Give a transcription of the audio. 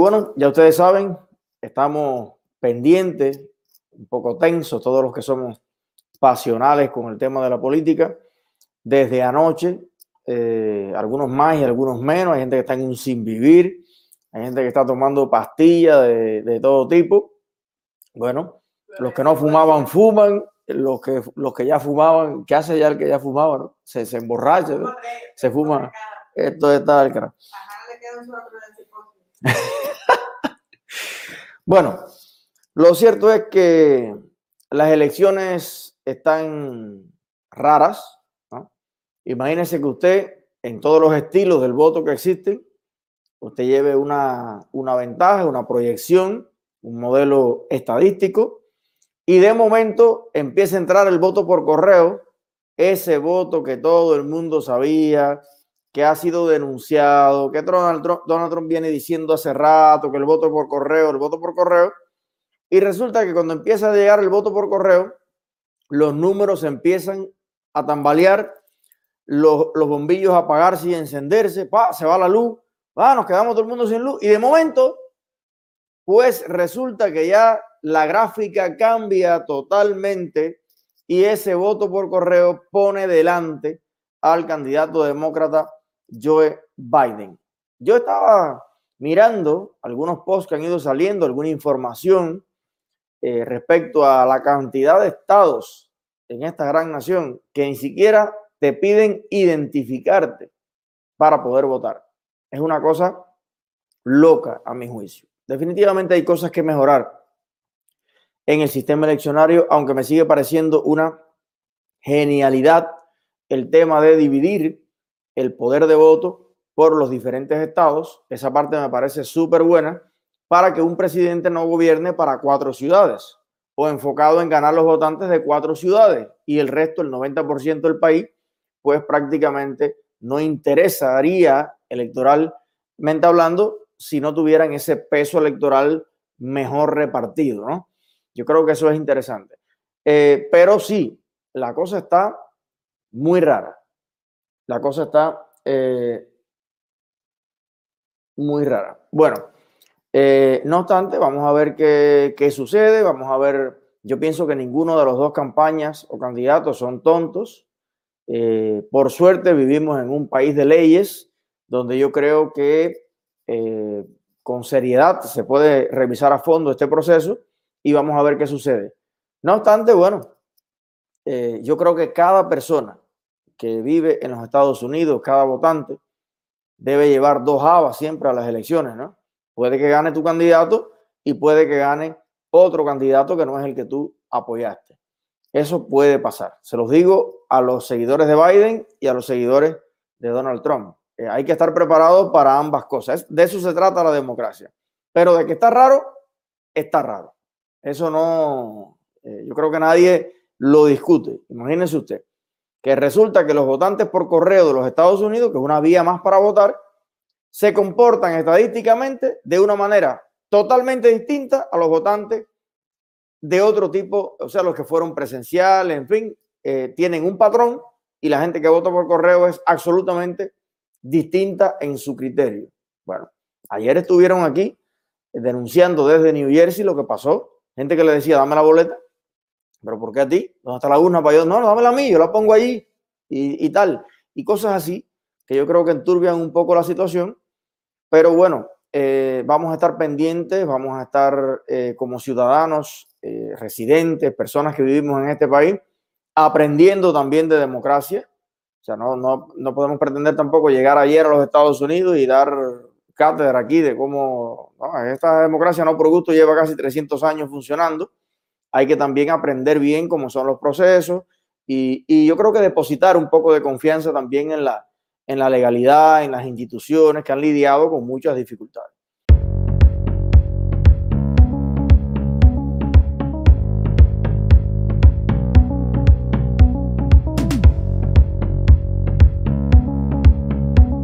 bueno, ya ustedes saben, estamos pendientes, un poco tensos, todos los que somos pasionales con el tema de la política, desde anoche, eh, algunos más y algunos menos, hay gente que está en un sin vivir, hay gente que está tomando pastillas de, de todo tipo. Bueno, los que no fumaban, fuman, los que, los que ya fumaban, ¿qué hace ya el que ya fumaba? No? Se, se emborracha, ¿no? se fuma. Esto está el cara. bueno, lo cierto es que las elecciones están raras. ¿no? Imagínese que usted, en todos los estilos del voto que existen, usted lleve una, una ventaja, una proyección, un modelo estadístico, y de momento empieza a entrar el voto por correo, ese voto que todo el mundo sabía, que ha sido denunciado, que Donald Trump, viene diciendo hace rato que el voto por correo, el voto por correo, y resulta que cuando empieza a llegar el voto por correo, los números empiezan a tambalear, los, los bombillos a apagarse y encenderse, pa, se va la luz, va, nos quedamos todo el mundo sin luz, y de momento, pues resulta que ya la gráfica cambia totalmente y ese voto por correo pone delante al candidato demócrata Joe Biden. Yo estaba mirando algunos posts que han ido saliendo, alguna información eh, respecto a la cantidad de estados en esta gran nación que ni siquiera te piden identificarte para poder votar. Es una cosa loca a mi juicio. Definitivamente hay cosas que mejorar en el sistema eleccionario, aunque me sigue pareciendo una genialidad el tema de dividir el poder de voto por los diferentes estados. Esa parte me parece súper buena para que un presidente no gobierne para cuatro ciudades o enfocado en ganar los votantes de cuatro ciudades y el resto, el 90% del país, pues prácticamente no interesaría electoralmente hablando si no tuvieran ese peso electoral mejor repartido, ¿no? Yo creo que eso es interesante. Eh, pero sí, la cosa está muy rara. La cosa está eh, muy rara. Bueno, eh, no obstante, vamos a ver qué, qué, sucede. Vamos a ver, yo pienso que ninguno de los dos campañas o candidatos son tontos. por suerte vivimos en un país de leyes donde yo creo que con seriedad se puede revisar a fondo este proceso y vamos a ver qué sucede. No obstante, bueno, eh, yo creo que cada persona que vive en los Estados Unidos, cada votante, debe llevar dos habas siempre a las elecciones, ¿no? Puede que gane tu candidato y puede que gane otro candidato que no es el que tú apoyaste. Eso puede pasar. Se los digo a los seguidores de Biden y a los seguidores de Donald Trump. Eh, hay que estar preparados para ambas cosas. De eso se trata la democracia. Pero de que está raro, está raro. Eso no, eh, yo creo que nadie lo discute. Imagínense usted que resulta que los votantes por correo de los Estados Unidos, que es una vía más para votar, se comportan estadísticamente de una manera totalmente distinta a los votantes de otro tipo, o sea, los que fueron presenciales, en fin, eh, tienen un patrón y la gente que vota por correo es absolutamente distinta en su criterio. Bueno, ayer estuvieron aquí denunciando desde New Jersey lo que pasó Gente que le decía, dame la boleta. ¿Pero por qué a ti? ¿Dónde está la urna para yo? No, no, dámela a mí, yo la pongo allí y, tal. Y cosas así que yo creo que enturbian un poco la situación. Pero bueno, eh, vamos a estar pendientes, vamos a estar eh, como ciudadanos, eh, residentes, personas que vivimos en este país, aprendiendo también de democracia. O sea, no, no, no podemos pretender tampoco llegar ayer a los Estados Unidos y dar cátedra aquí de cómo esta democracia no por gusto lleva casi 300 años funcionando. Hay que también aprender bien cómo son los procesos y, y, yo creo que depositar un poco de confianza también en la, en la legalidad, en las instituciones que han lidiado con muchas dificultades.